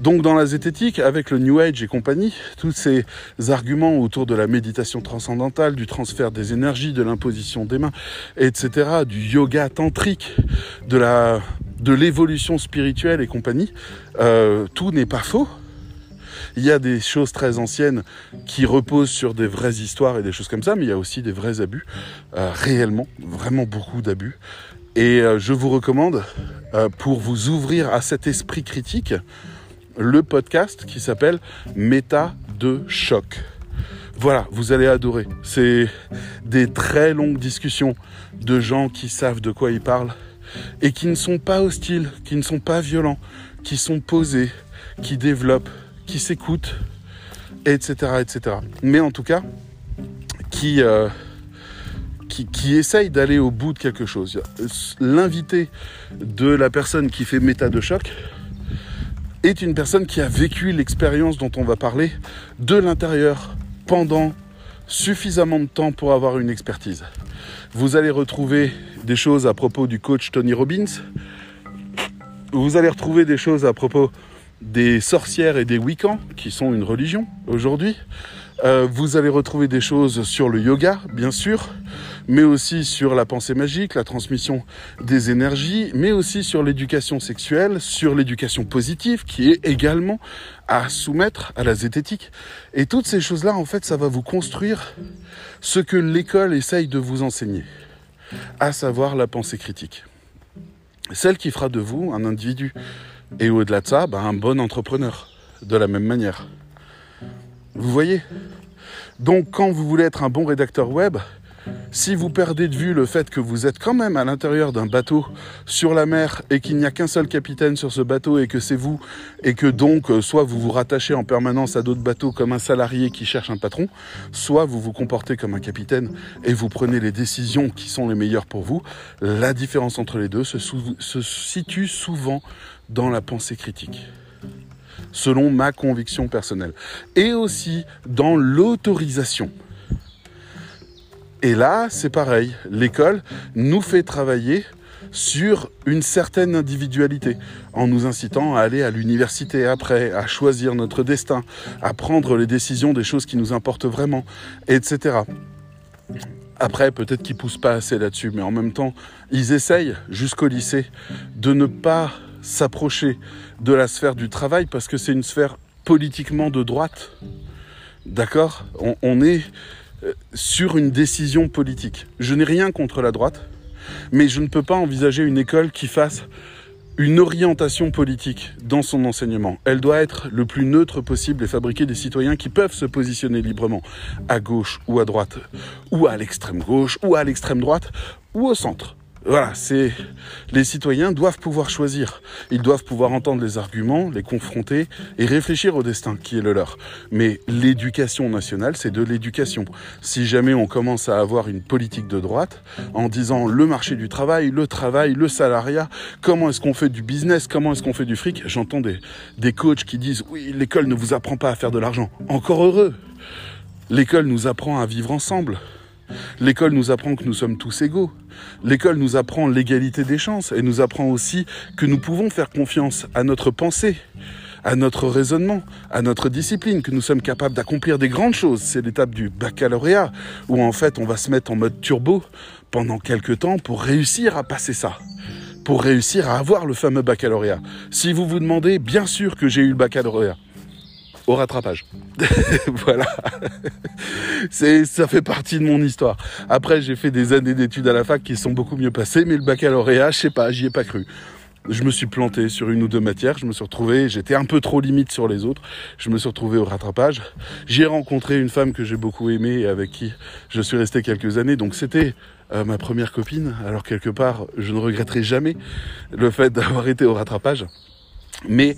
Donc dans la zététique, avec le New Age et compagnie, tous ces arguments autour de la méditation transcendantale, du transfert des énergies, de l'imposition des mains, etc., du yoga tantrique, de l'évolution spirituelle et compagnie, euh, tout n'est pas faux. Il y a des choses très anciennes qui reposent sur des vraies histoires et des choses comme ça, mais il y a aussi des vrais abus, euh, réellement, vraiment beaucoup d'abus. Et euh, je vous recommande, euh, pour vous ouvrir à cet esprit critique, le podcast qui s'appelle Méta de choc. Voilà, vous allez adorer. C'est des très longues discussions de gens qui savent de quoi ils parlent et qui ne sont pas hostiles, qui ne sont pas violents, qui sont posés, qui développent, qui s'écoutent, etc., etc. Mais en tout cas, qui, euh, qui, qui essayent d'aller au bout de quelque chose. L'invité de la personne qui fait méta de choc est une personne qui a vécu l'expérience dont on va parler de l'intérieur pendant suffisamment de temps pour avoir une expertise. Vous allez retrouver des choses à propos du coach Tony Robbins. Vous allez retrouver des choses à propos des sorcières et des Wiccans, qui sont une religion aujourd'hui. Euh, vous allez retrouver des choses sur le yoga, bien sûr, mais aussi sur la pensée magique, la transmission des énergies, mais aussi sur l'éducation sexuelle, sur l'éducation positive, qui est également à soumettre à la zététique. Et toutes ces choses-là, en fait, ça va vous construire ce que l'école essaye de vous enseigner, à savoir la pensée critique. Celle qui fera de vous un individu et au-delà de ça, bah, un bon entrepreneur, de la même manière. Vous voyez? Donc quand vous voulez être un bon rédacteur web, si vous perdez de vue le fait que vous êtes quand même à l'intérieur d'un bateau sur la mer et qu'il n'y a qu'un seul capitaine sur ce bateau et que c'est vous et que donc euh, soit vous vous rattachez en permanence à d'autres bateaux comme un salarié qui cherche un patron, soit vous vous comportez comme un capitaine et vous prenez les décisions qui sont les meilleures pour vous, la différence entre les deux se, se situe souvent dans la pensée critique selon ma conviction personnelle et aussi dans l'autorisation. Et là, c'est pareil. L'école nous fait travailler sur une certaine individualité, en nous incitant à aller à l'université après, à choisir notre destin, à prendre les décisions des choses qui nous importent vraiment, etc. Après, peut-être qu'ils poussent pas assez là-dessus, mais en même temps, ils essayent jusqu'au lycée de ne pas s'approcher de la sphère du travail parce que c'est une sphère politiquement de droite. D'accord? On, est euh, sur une décision politique. Je n'ai rien contre la droite, mais je ne peux pas envisager une école qui fasse une orientation politique dans son enseignement. Elle doit être le plus neutre possible et fabriquer des citoyens qui peuvent se positionner librement à gauche ou à droite, ou à l'extrême gauche, ou à l'extrême droite, ou au centre. Voilà, c'est les citoyens doivent pouvoir choisir. Ils doivent pouvoir entendre les arguments, les confronter et réfléchir au destin qui est le leur. Mais l'éducation nationale, c'est de l'éducation. Si jamais on commence à avoir une politique de droite en disant le marché du travail, le travail, le salariat, comment est-ce qu'on fait du business, comment est-ce qu'on fait du fric, j'entends des, des coachs qui disent oui, l'école ne vous apprend pas à faire de l'argent. Encore heureux. L'école nous apprend à vivre ensemble. L'école nous apprend que nous sommes tous égaux. L'école nous apprend l'égalité des chances et nous apprend aussi que nous pouvons faire confiance à notre pensée, à notre raisonnement, à notre discipline, que nous sommes capables d'accomplir des grandes choses. C'est l'étape du baccalauréat où en fait on va se mettre en mode turbo pendant quelques temps pour réussir à passer ça pour réussir à avoir le fameux baccalauréat. Si vous vous demandez, bien sûr que j'ai eu le baccalauréat au rattrapage. [LAUGHS] voilà. C'est, ça fait partie de mon histoire. Après, j'ai fait des années d'études à la fac qui sont beaucoup mieux passées, mais le baccalauréat, je sais pas, j'y ai pas cru. Je me suis planté sur une ou deux matières, je me suis retrouvé, j'étais un peu trop limite sur les autres, je me suis retrouvé au rattrapage. J'ai rencontré une femme que j'ai beaucoup aimée et avec qui je suis resté quelques années, donc c'était euh, ma première copine. Alors quelque part, je ne regretterai jamais le fait d'avoir été au rattrapage. Mais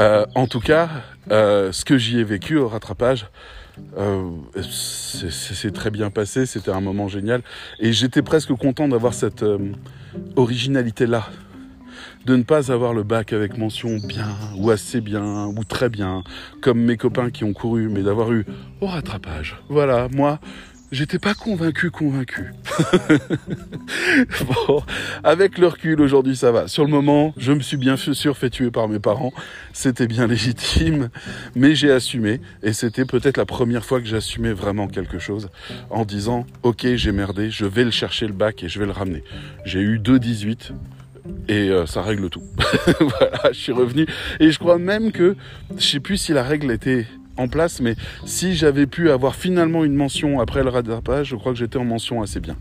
euh, en tout cas, euh, ce que j'y ai vécu au rattrapage, euh, c'est très bien passé, c'était un moment génial. Et j'étais presque content d'avoir cette originalité-là. De ne pas avoir le bac avec mention bien, ou assez bien, ou très bien, comme mes copains qui ont couru, mais d'avoir eu au rattrapage. Voilà, moi, j'étais pas convaincu, convaincu. [LAUGHS] bon, avec le recul aujourd'hui, ça va. Sur le moment, je me suis bien sûr fait tuer par mes parents. C'était bien [LAUGHS] légitime, mais j'ai assumé. Et c'était peut-être la première fois que j'assumais vraiment quelque chose en disant, ok, j'ai merdé, je vais le chercher le bac et je vais le ramener. J'ai eu 2,18 Et euh, ça règle tout. [LAUGHS] voilà, je suis revenu. Et je crois même que, je sais plus si la règle était en place, mais si j'avais pu avoir finalement une mention après le rattrapage, je crois que j'étais en mention assez bien.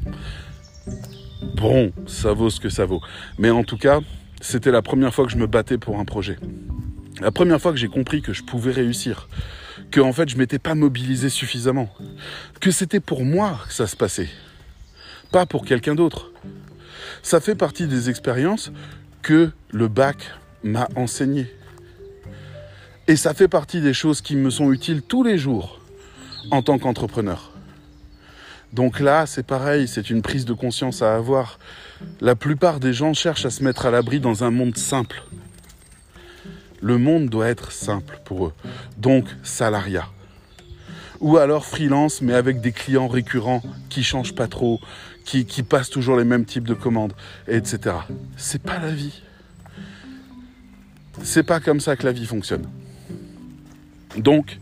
Bon, ça vaut ce que ça vaut. Mais en tout cas, c'était la première fois que je me battais pour un projet. La première fois que j'ai compris que je pouvais réussir, que en fait je m'étais pas mobilisé suffisamment, que c'était pour moi que ça se passait, pas pour quelqu'un d'autre. Ça fait partie des expériences que le bac m'a enseigné. Et ça fait partie des choses qui me sont utiles tous les jours en tant qu'entrepreneur. Donc là, c'est pareil, c'est une prise de conscience à avoir. La plupart des gens cherchent à se mettre à l'abri dans un monde simple. Le monde doit être simple pour eux. Donc salariat. Ou alors freelance, mais avec des clients récurrents qui changent pas trop, qui, qui passent toujours les mêmes types de commandes, etc. C'est pas la vie. C'est pas comme ça que la vie fonctionne. Donc,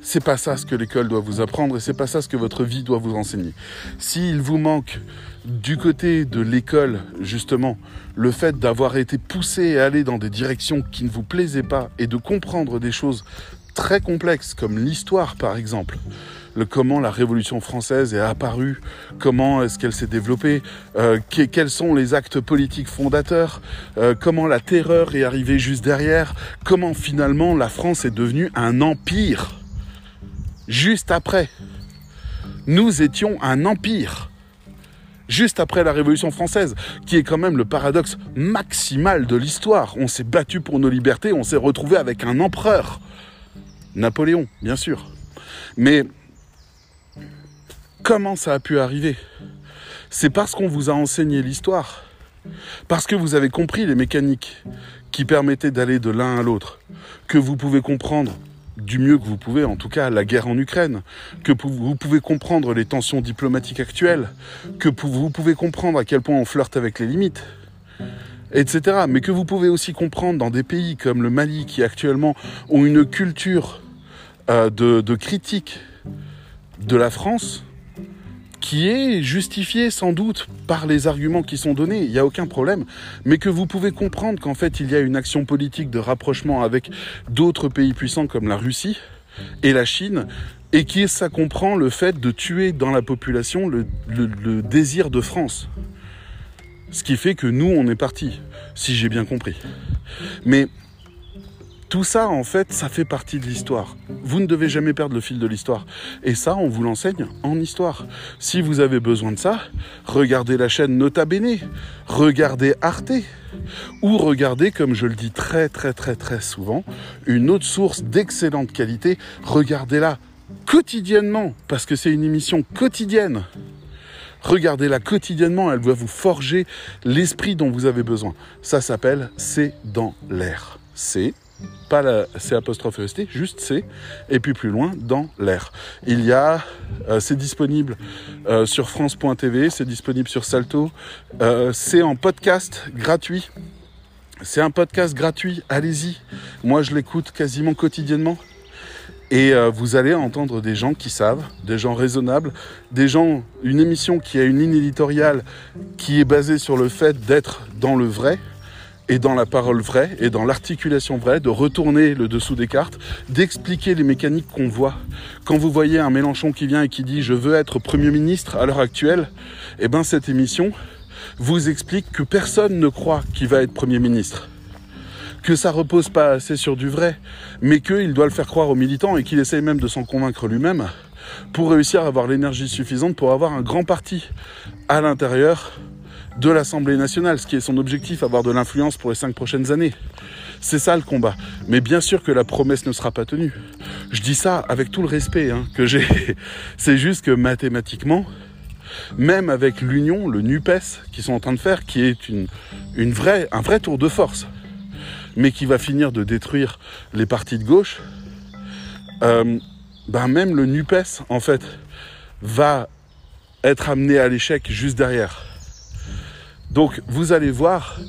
c'est pas ça ce que l'école doit vous apprendre et c'est pas ça ce que votre vie doit vous enseigner. S'il vous manque du côté de l'école, justement, le fait d'avoir été poussé à aller dans des directions qui ne vous plaisaient pas et de comprendre des choses très complexes comme l'histoire par exemple, comment la Révolution française est apparue, comment est-ce qu'elle s'est développée, euh, quels sont les actes politiques fondateurs, euh, comment la terreur est arrivée juste derrière, comment finalement la France est devenue un empire juste après. Nous étions un empire juste après la Révolution française, qui est quand même le paradoxe maximal de l'histoire. On s'est battu pour nos libertés, on s'est retrouvé avec un empereur. Napoléon, bien sûr. Mais comment ça a pu arriver? C'est parce qu'on vous a enseigné l'histoire, parce que vous avez compris les mécaniques qui permettaient d'aller de l'un à l'autre, que vous pouvez comprendre du mieux que vous pouvez, en tout cas, la guerre en Ukraine, que vous pouvez comprendre les tensions diplomatiques actuelles, que vous pouvez comprendre à quel point on flirte avec les limites, etc. Mais que vous pouvez aussi comprendre dans des pays comme le Mali, qui actuellement ont une culture euh, de, de critique de la France, qui est justifié sans doute par les arguments qui sont donnés, il n'y a aucun problème, mais que vous pouvez comprendre qu'en fait il y a une action politique de rapprochement avec d'autres pays puissants comme la Russie et la Chine, et qui ça comprend le fait de tuer dans la population le, le désir de France. Ce qui fait que nous, on est parti, si j'ai bien compris. Mais tout ça, en fait, ça fait partie de l'histoire. Vous ne devez jamais perdre le fil de l'histoire. Et ça, on vous l'enseigne en histoire. Si vous avez besoin de ça, regardez la chaîne Nota Bene, regardez Arte, ou regardez, comme je le dis très très très très souvent, une autre source d'excellente qualité, regardez-la quotidiennement, parce que c'est une émission quotidienne. Regardez-la quotidiennement, elle va vous forger l'esprit dont vous avez besoin. Ça s'appelle C'est dans l'air. C'est pas la C apostrophe EST, juste C, et puis plus loin, dans l'air. Il y a, euh, c'est disponible euh, sur France.tv, c'est disponible sur Salto, euh, c'est en podcast gratuit. C'est un podcast gratuit, allez-y. Moi, je l'écoute quasiment quotidiennement. Et vous allez entendre des gens qui savent, des gens raisonnables, des gens, une émission qui a une ligne éditoriale qui est basée sur le fait d'être dans le vrai, et dans la parole vraie et dans l'articulation vraie, de retourner le dessous des cartes, d'expliquer les mécaniques qu'on voit. Quand vous voyez un Mélenchon qui vient et qui dit je veux être Premier ministre à l'heure actuelle, eh ben cette émission vous explique que personne ne croit qu'il va être Premier ministre. Que ça repose pas assez sur du vrai, mais qu'il doit le faire croire aux militants et qu'il essaye même de s'en convaincre lui-même pour réussir à avoir l'énergie suffisante pour avoir un grand parti à l'intérieur de l'Assemblée nationale, ce qui est son objectif, avoir de l'influence pour les cinq prochaines années. C'est ça le combat. Mais bien sûr que la promesse ne sera pas tenue. Je dis ça avec tout le respect hein, que j'ai. [LAUGHS] C'est juste que mathématiquement, même avec l'Union, le NUPES, qui sont en train de faire, qui est une, une vraie, un vrai tour de force, mais qui va finir de détruire les partis de gauche, euh, ben même le NUPES, en fait, va être amené à l'échec juste derrière. Donc vous allez voir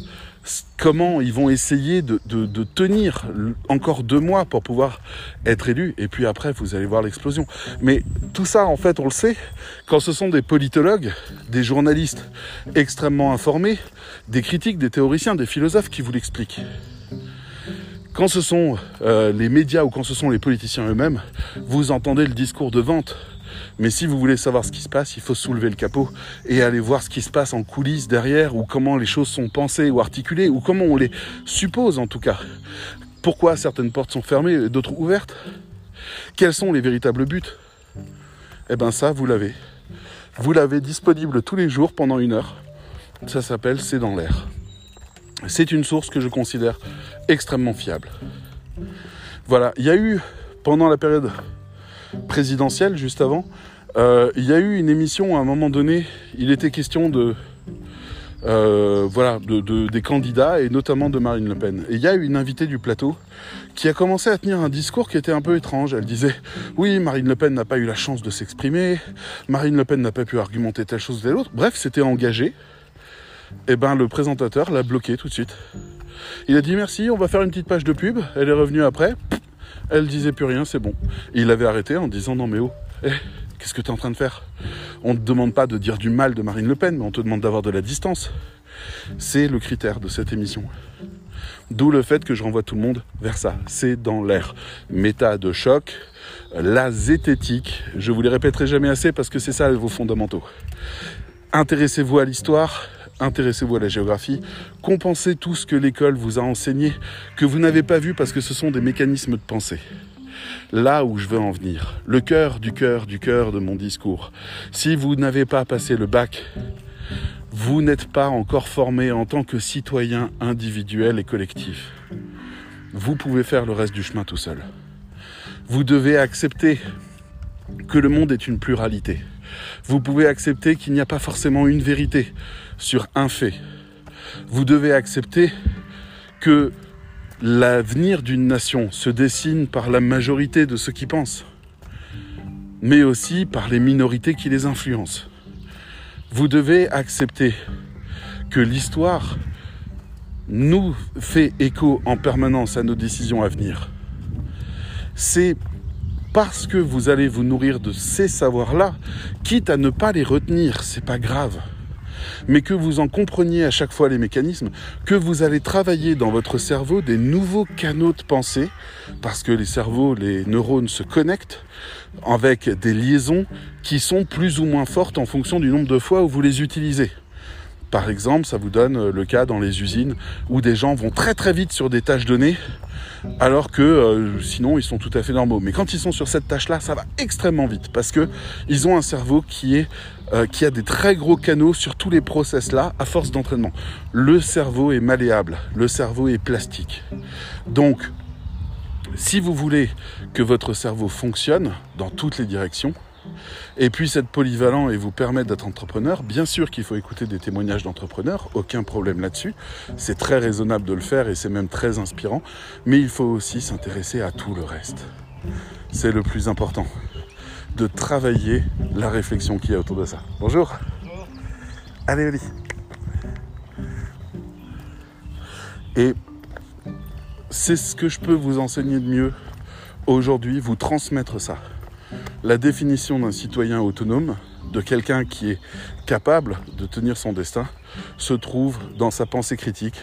comment ils vont essayer de, tenir encore deux mois pour pouvoir être élus. Et puis après, vous allez voir l'explosion. Mais tout ça, en fait, on le sait, quand ce sont des politologues, des journalistes extrêmement informés, des critiques, des théoriciens, des philosophes qui vous l'expliquent. Quand ce sont euh, les médias ou quand ce sont les politiciens eux-mêmes, vous entendez le discours de vente mais si vous voulez savoir ce qui se passe, il faut soulever le capot et aller voir ce qui se passe en coulisses derrière, ou comment les choses sont pensées ou articulées, ou comment on les suppose en tout cas. Pourquoi certaines portes sont fermées et d'autres ouvertes? Quels sont les véritables buts? Eh bien ça, vous l'avez. Vous l'avez disponible tous les jours pendant une heure. Ça s'appelle C'est dans l'air. C'est une source que je considère extrêmement fiable. Voilà, il y a eu pendant la période présidentielle juste avant, euh, il y a eu une émission à un moment donné, il était question de euh, voilà, de, des candidats et notamment de Marine Le Pen. Et il y a eu une invitée du plateau qui a commencé à tenir un discours qui était un peu étrange. Elle disait oui, Marine Le Pen n'a pas eu la chance de s'exprimer, Marine Le Pen n'a pas pu argumenter telle chose ou telle autre. Bref, c'était engagé. Et eh ben le présentateur l'a bloqué tout de suite. Il a dit merci, on va faire une petite page de pub. Elle est revenue après. Elle disait plus rien, c'est bon. il avait arrêté en disant non mais oh, eh, qu'est-ce que tu es en train de faire? On ne te demande pas de dire du mal de Marine Le Pen, mais on te demande d'avoir de la distance. C'est le critère de cette émission. D'où le fait que je renvoie tout le monde vers ça. C'est dans l'air. Méta de choc, la zététique. Je vous les répéterai jamais assez parce que c'est ça vos fondamentaux. Intéressez-vous à l'histoire, intéressez-vous à la géographie, compensez tout ce que l'école vous a enseigné, que vous n'avez pas vu parce que ce sont des mécanismes de pensée. Là où je veux en venir, le cœur du cœur du cœur de mon discours. Si vous n'avez pas passé le bac, vous n'êtes pas encore formé en tant que citoyen individuel et collectif. Vous pouvez faire le reste du chemin tout seul. Vous devez accepter que le monde est une pluralité. Vous pouvez accepter qu'il n'y a pas forcément une vérité sur un fait. Vous devez accepter que l'avenir d'une nation se dessine par la majorité de ceux qui pensent, mais aussi par les minorités qui les influencent. Vous devez accepter que l'histoire nous fait écho en permanence à nos décisions à venir. C'est parce que vous allez vous nourrir de ces savoirs-là, quitte à ne pas les retenir, c'est pas grave. Mais que vous en compreniez à chaque fois les mécanismes, que vous allez travailler dans votre cerveau des nouveaux canaux de pensée, parce que les cerveaux, les neurones se connectent avec des liaisons qui sont plus ou moins fortes en fonction du nombre de fois où vous les utilisez. Par exemple, ça vous donne le cas dans les usines où des gens vont très très vite sur des tâches données alors que euh, sinon ils sont tout à fait normaux. Mais quand ils sont sur cette tâche-là, ça va extrêmement vite parce que ils ont un cerveau qui est euh, qui a des très gros canaux sur tous les process là à force d'entraînement. Le cerveau est malléable, le cerveau est plastique. Donc si vous voulez que votre cerveau fonctionne dans toutes les directions, et puis être polyvalent et vous permettre d'être entrepreneur, bien sûr qu'il faut écouter des témoignages d'entrepreneurs, aucun problème là-dessus. C'est très raisonnable de le faire et c'est même très inspirant, mais il faut aussi s'intéresser à tout le reste. C'est le plus important, de travailler la réflexion qui y a autour de ça. Bonjour. Allez, Oli. Et c'est ce que je peux vous enseigner de mieux aujourd'hui, vous transmettre ça la définition d'un citoyen autonome, de quelqu'un qui est capable de tenir son destin, se trouve dans sa pensée critique,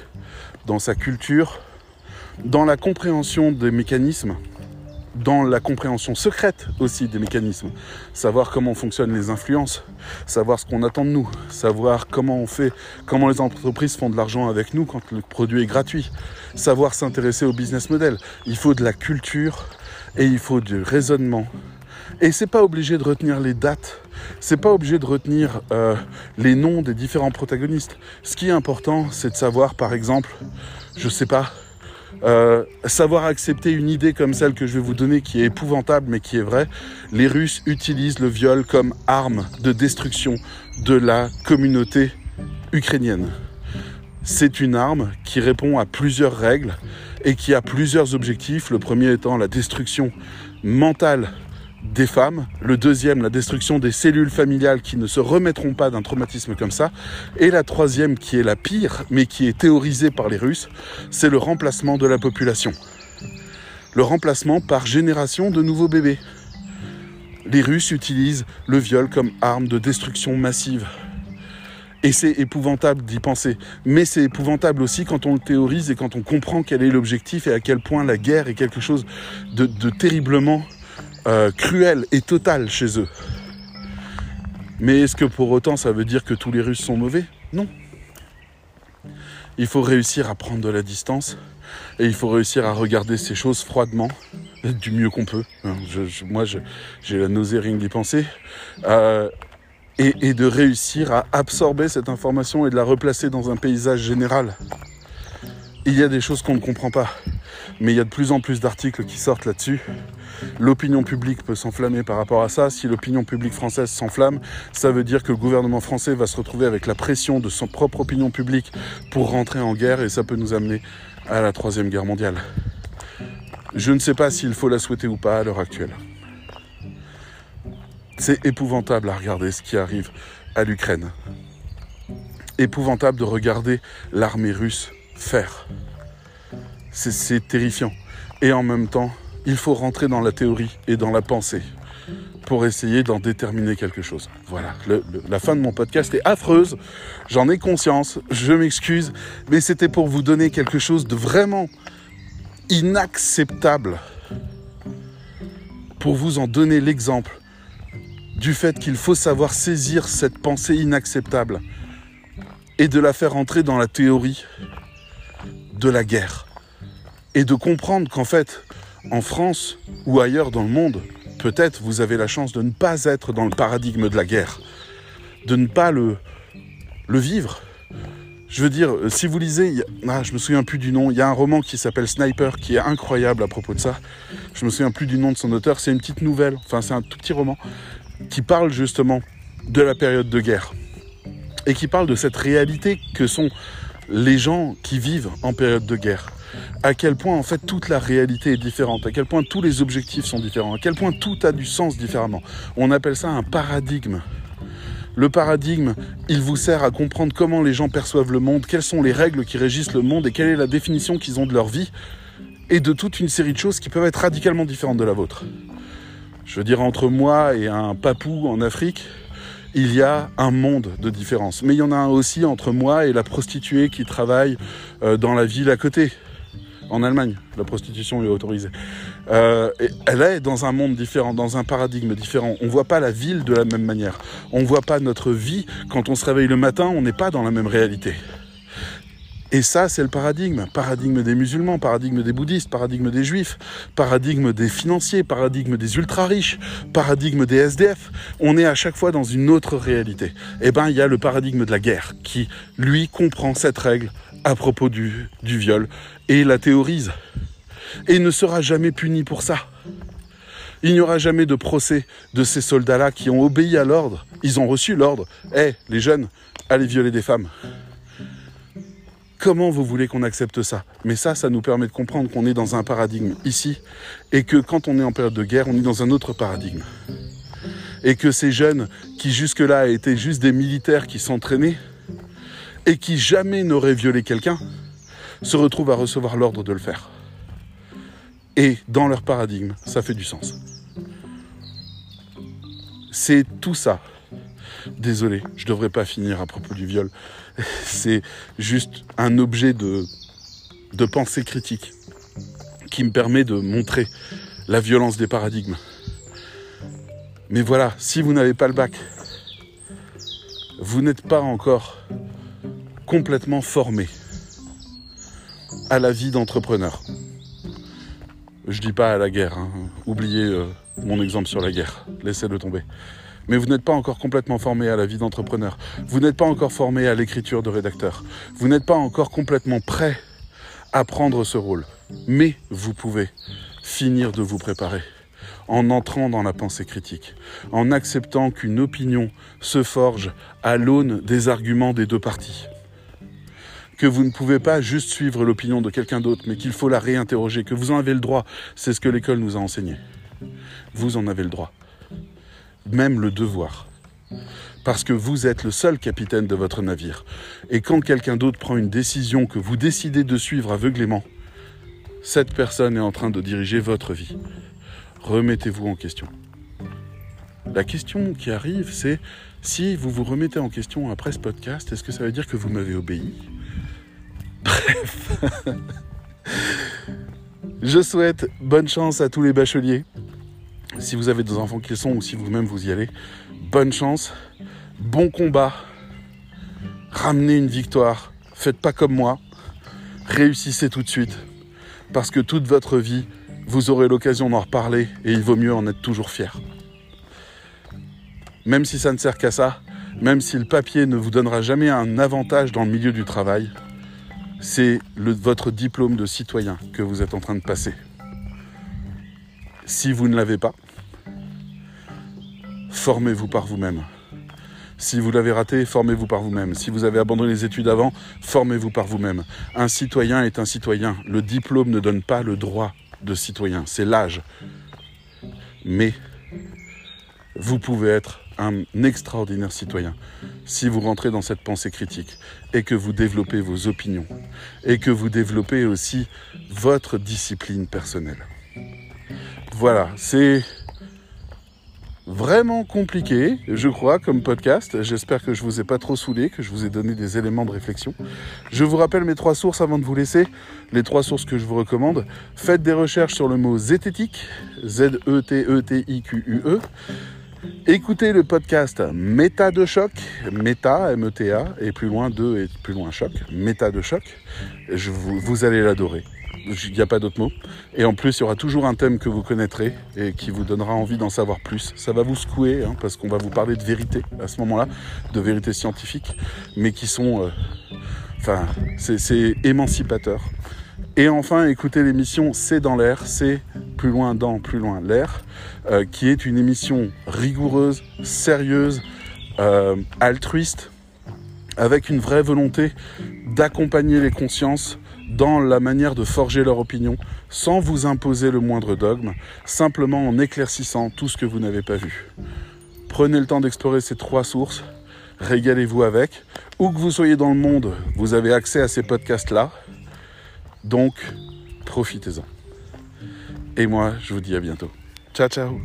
dans sa culture, dans la compréhension des mécanismes, dans la compréhension secrète aussi des mécanismes, savoir comment fonctionnent les influences, savoir ce qu'on attend de nous, savoir comment on fait, comment les entreprises font de l'argent avec nous quand le produit est gratuit, savoir s'intéresser au business model. Il faut de la culture et il faut du raisonnement et c'est pas obligé de retenir les dates, c'est pas obligé de retenir euh, les noms des différents protagonistes. Ce qui est important, c'est de savoir, par exemple, je sais pas, euh, savoir accepter une idée comme celle que je vais vous donner qui est épouvantable mais qui est vraie. Les Russes utilisent le viol comme arme de destruction de la communauté ukrainienne. C'est une arme qui répond à plusieurs règles et qui a plusieurs objectifs. Le premier étant la destruction mentale des femmes, le deuxième, la destruction des cellules familiales qui ne se remettront pas d'un traumatisme comme ça, et la troisième, qui est la pire, mais qui est théorisée par les Russes, c'est le remplacement de la population. Le remplacement par génération de nouveaux bébés. Les Russes utilisent le viol comme arme de destruction massive. Et c'est épouvantable d'y penser. Mais c'est épouvantable aussi quand on le théorise et quand on comprend quel est l'objectif et à quel point la guerre est quelque chose de, de terriblement euh, cruel et total chez eux. Mais est-ce que pour autant ça veut dire que tous les Russes sont mauvais? Non. Il faut réussir à prendre de la distance et il faut réussir à regarder ces choses froidement, du mieux qu'on peut. Hein, moi, j'ai la nausée rien d'y penser. Euh, et, de réussir à absorber cette information et de la replacer dans un paysage général. Il y a des choses qu'on ne comprend pas, mais il y a de plus en plus d'articles qui sortent là-dessus l'opinion publique peut s'enflammer par rapport à ça. Si l'opinion publique française s'enflamme, ça veut dire que le gouvernement français va se retrouver avec la pression de son propre opinion publique pour rentrer en guerre et ça peut nous amener à la Troisième Guerre mondiale. Je ne sais pas s'il faut la souhaiter ou pas à l'heure actuelle. C'est épouvantable à regarder ce qui arrive à l'Ukraine. Épouvantable de regarder l'armée russe faire. C'est terrifiant. Et en même temps, il faut rentrer dans la théorie et dans la pensée pour essayer d'en déterminer quelque chose. Voilà, la fin de mon podcast est affreuse, j'en ai conscience, je m'excuse, mais c'était pour vous donner quelque chose de vraiment inacceptable, pour vous en donner l'exemple du fait qu'il faut savoir saisir cette pensée inacceptable et de la faire entrer dans la théorie de la guerre et de comprendre qu'en fait, en France ou ailleurs dans le monde, peut-être vous avez la chance de ne pas être dans le paradigme de la guerre, de ne pas le, vivre. Je veux dire, si vous lisez, ah, je me souviens plus du nom, il y a un roman qui s'appelle Sniper qui est incroyable à propos de ça. Je me souviens plus du nom de son auteur, c'est une petite nouvelle, enfin c'est un tout petit roman qui parle justement de la période de guerre et qui parle de cette réalité que sont les gens qui vivent en période de guerre à quel point en fait toute la réalité est différente, à quel point tous les objectifs sont différents, à quel point tout a du sens différemment. On appelle ça un paradigme. Le paradigme, il vous sert à comprendre comment les gens perçoivent le monde, quelles sont les règles qui régissent le monde et quelle est la définition qu'ils ont de leur vie et de toute une série de choses qui peuvent être radicalement différentes de la vôtre. Je veux dire, entre moi et un papou en Afrique, il y a un monde de différence. Mais il y en a un aussi entre moi et la prostituée qui travaille euh, dans la ville à côté en Allemagne, la prostitution est autorisée. Euh, elle est dans un monde différent, dans un paradigme différent. On ne voit pas la ville de la même manière. On ne voit pas notre vie. Quand on se réveille le matin, on n'est pas dans la même réalité. Et ça, c'est le paradigme. Paradigme des musulmans, paradigme des bouddhistes, paradigme des juifs, paradigme des financiers, paradigme des ultra-riches, paradigme des SDF. On est à chaque fois dans une autre réalité. Eh ben, il y a le paradigme de la guerre qui, lui, comprend cette règle à propos du, viol et la théorise. Et ne sera jamais puni pour ça. Il n'y aura jamais de procès de ces soldats-là qui ont obéi à l'ordre. Ils ont reçu l'ordre. Eh, les jeunes, allez violer des femmes. Comment vous voulez qu'on accepte ça? Mais ça, ça nous permet de comprendre qu'on est dans un paradigme ici et que quand on est en période de guerre, on est dans un autre paradigme. Et que ces jeunes qui jusque-là étaient juste des militaires qui s'entraînaient et qui jamais n'auraient violé quelqu'un, se retrouvent à recevoir l'ordre de le faire. Et dans leur paradigme, ça fait du sens. C'est tout ça. Désolé, je ne devrais pas finir à propos du viol. [LAUGHS] C'est juste un objet de, de pensée critique qui me permet de montrer la violence des paradigmes. Mais voilà, si vous n'avez pas le bac, vous n'êtes pas encore complètement formé à la vie d'entrepreneur. Je dis pas à la guerre, hein. oubliez euh, mon exemple sur la guerre, laissez-le tomber. Mais vous n'êtes pas encore complètement formé à la vie d'entrepreneur. Vous n'êtes pas encore formé à l'écriture de rédacteur. Vous n'êtes pas encore complètement prêt à prendre ce rôle. Mais vous pouvez finir de vous préparer en entrant dans la pensée critique, en acceptant qu'une opinion se forge à l'aune des arguments des deux parties que vous ne pouvez pas juste suivre l'opinion de quelqu'un d'autre, mais qu'il faut la réinterroger, que vous en avez le droit. C'est ce que l'école nous a enseigné. Vous en avez le droit. Même le devoir. Parce que vous êtes le seul capitaine de votre navire. Et quand quelqu'un d'autre prend une décision que vous décidez de suivre aveuglément, cette personne est en train de diriger votre vie. Remettez-vous en question. La question qui arrive, c'est si vous vous remettez en question après ce podcast, est-ce que ça veut dire que vous m'avez obéi? Bref. Je souhaite bonne chance à tous les bacheliers. Si vous avez des enfants qui le sont ou si vous-même vous y allez, bonne chance, bon combat, ramenez une victoire, faites pas comme moi, réussissez tout de suite, parce que toute votre vie, vous aurez l'occasion d'en reparler et il vaut mieux en être toujours fier. Même si ça ne sert qu'à ça, même si le papier ne vous donnera jamais un avantage dans le milieu du travail, c'est votre diplôme de citoyen que vous êtes en train de passer. Si vous ne l'avez pas, formez-vous par vous-même. Si vous l'avez raté, formez-vous par vous-même. Si vous avez abandonné les études avant, formez-vous par vous-même. Un citoyen est un citoyen. Le diplôme ne donne pas le droit de citoyen, c'est l'âge. Mais vous pouvez être un extraordinaire citoyen si vous rentrez dans cette pensée critique et que vous développez vos opinions et que vous développez aussi votre discipline personnelle. Voilà, c'est vraiment compliqué, je crois, comme podcast. J'espère que je vous ai pas trop saoulé, que je vous ai donné des éléments de réflexion. Je vous rappelle mes trois sources avant de vous laisser. Les trois sources que je vous recommande. Faites des recherches sur le mot zététique, Z-E-T-E-T-I-Q-U-E. Écoutez le podcast Méta de choc, Méta, M-E-T-A, et plus loin 2 et plus loin choc, Méta de choc. Je vous, vous allez l'adorer. Il n'y a pas d'autre mot. Et en plus, il y aura toujours un thème que vous connaîtrez et qui vous donnera envie d'en savoir plus. Ça va vous secouer, hein, parce qu'on va vous parler de vérité à ce moment-là, de vérité scientifique, mais qui sont... Euh, enfin, c'est émancipateur. Et enfin, écoutez l'émission C'est dans l'air, c'est plus loin dans, plus loin l'air, euh, qui est une émission rigoureuse, sérieuse, euh, altruiste, avec une vraie volonté d'accompagner les consciences dans la manière de forger leur opinion, sans vous imposer le moindre dogme, simplement en éclaircissant tout ce que vous n'avez pas vu. Prenez le temps d'explorer ces trois sources, régalez-vous avec. Où que vous soyez dans le monde, vous avez accès à ces podcasts-là. Donc, profitez-en. Et moi, je vous dis à bientôt. Ciao, ciao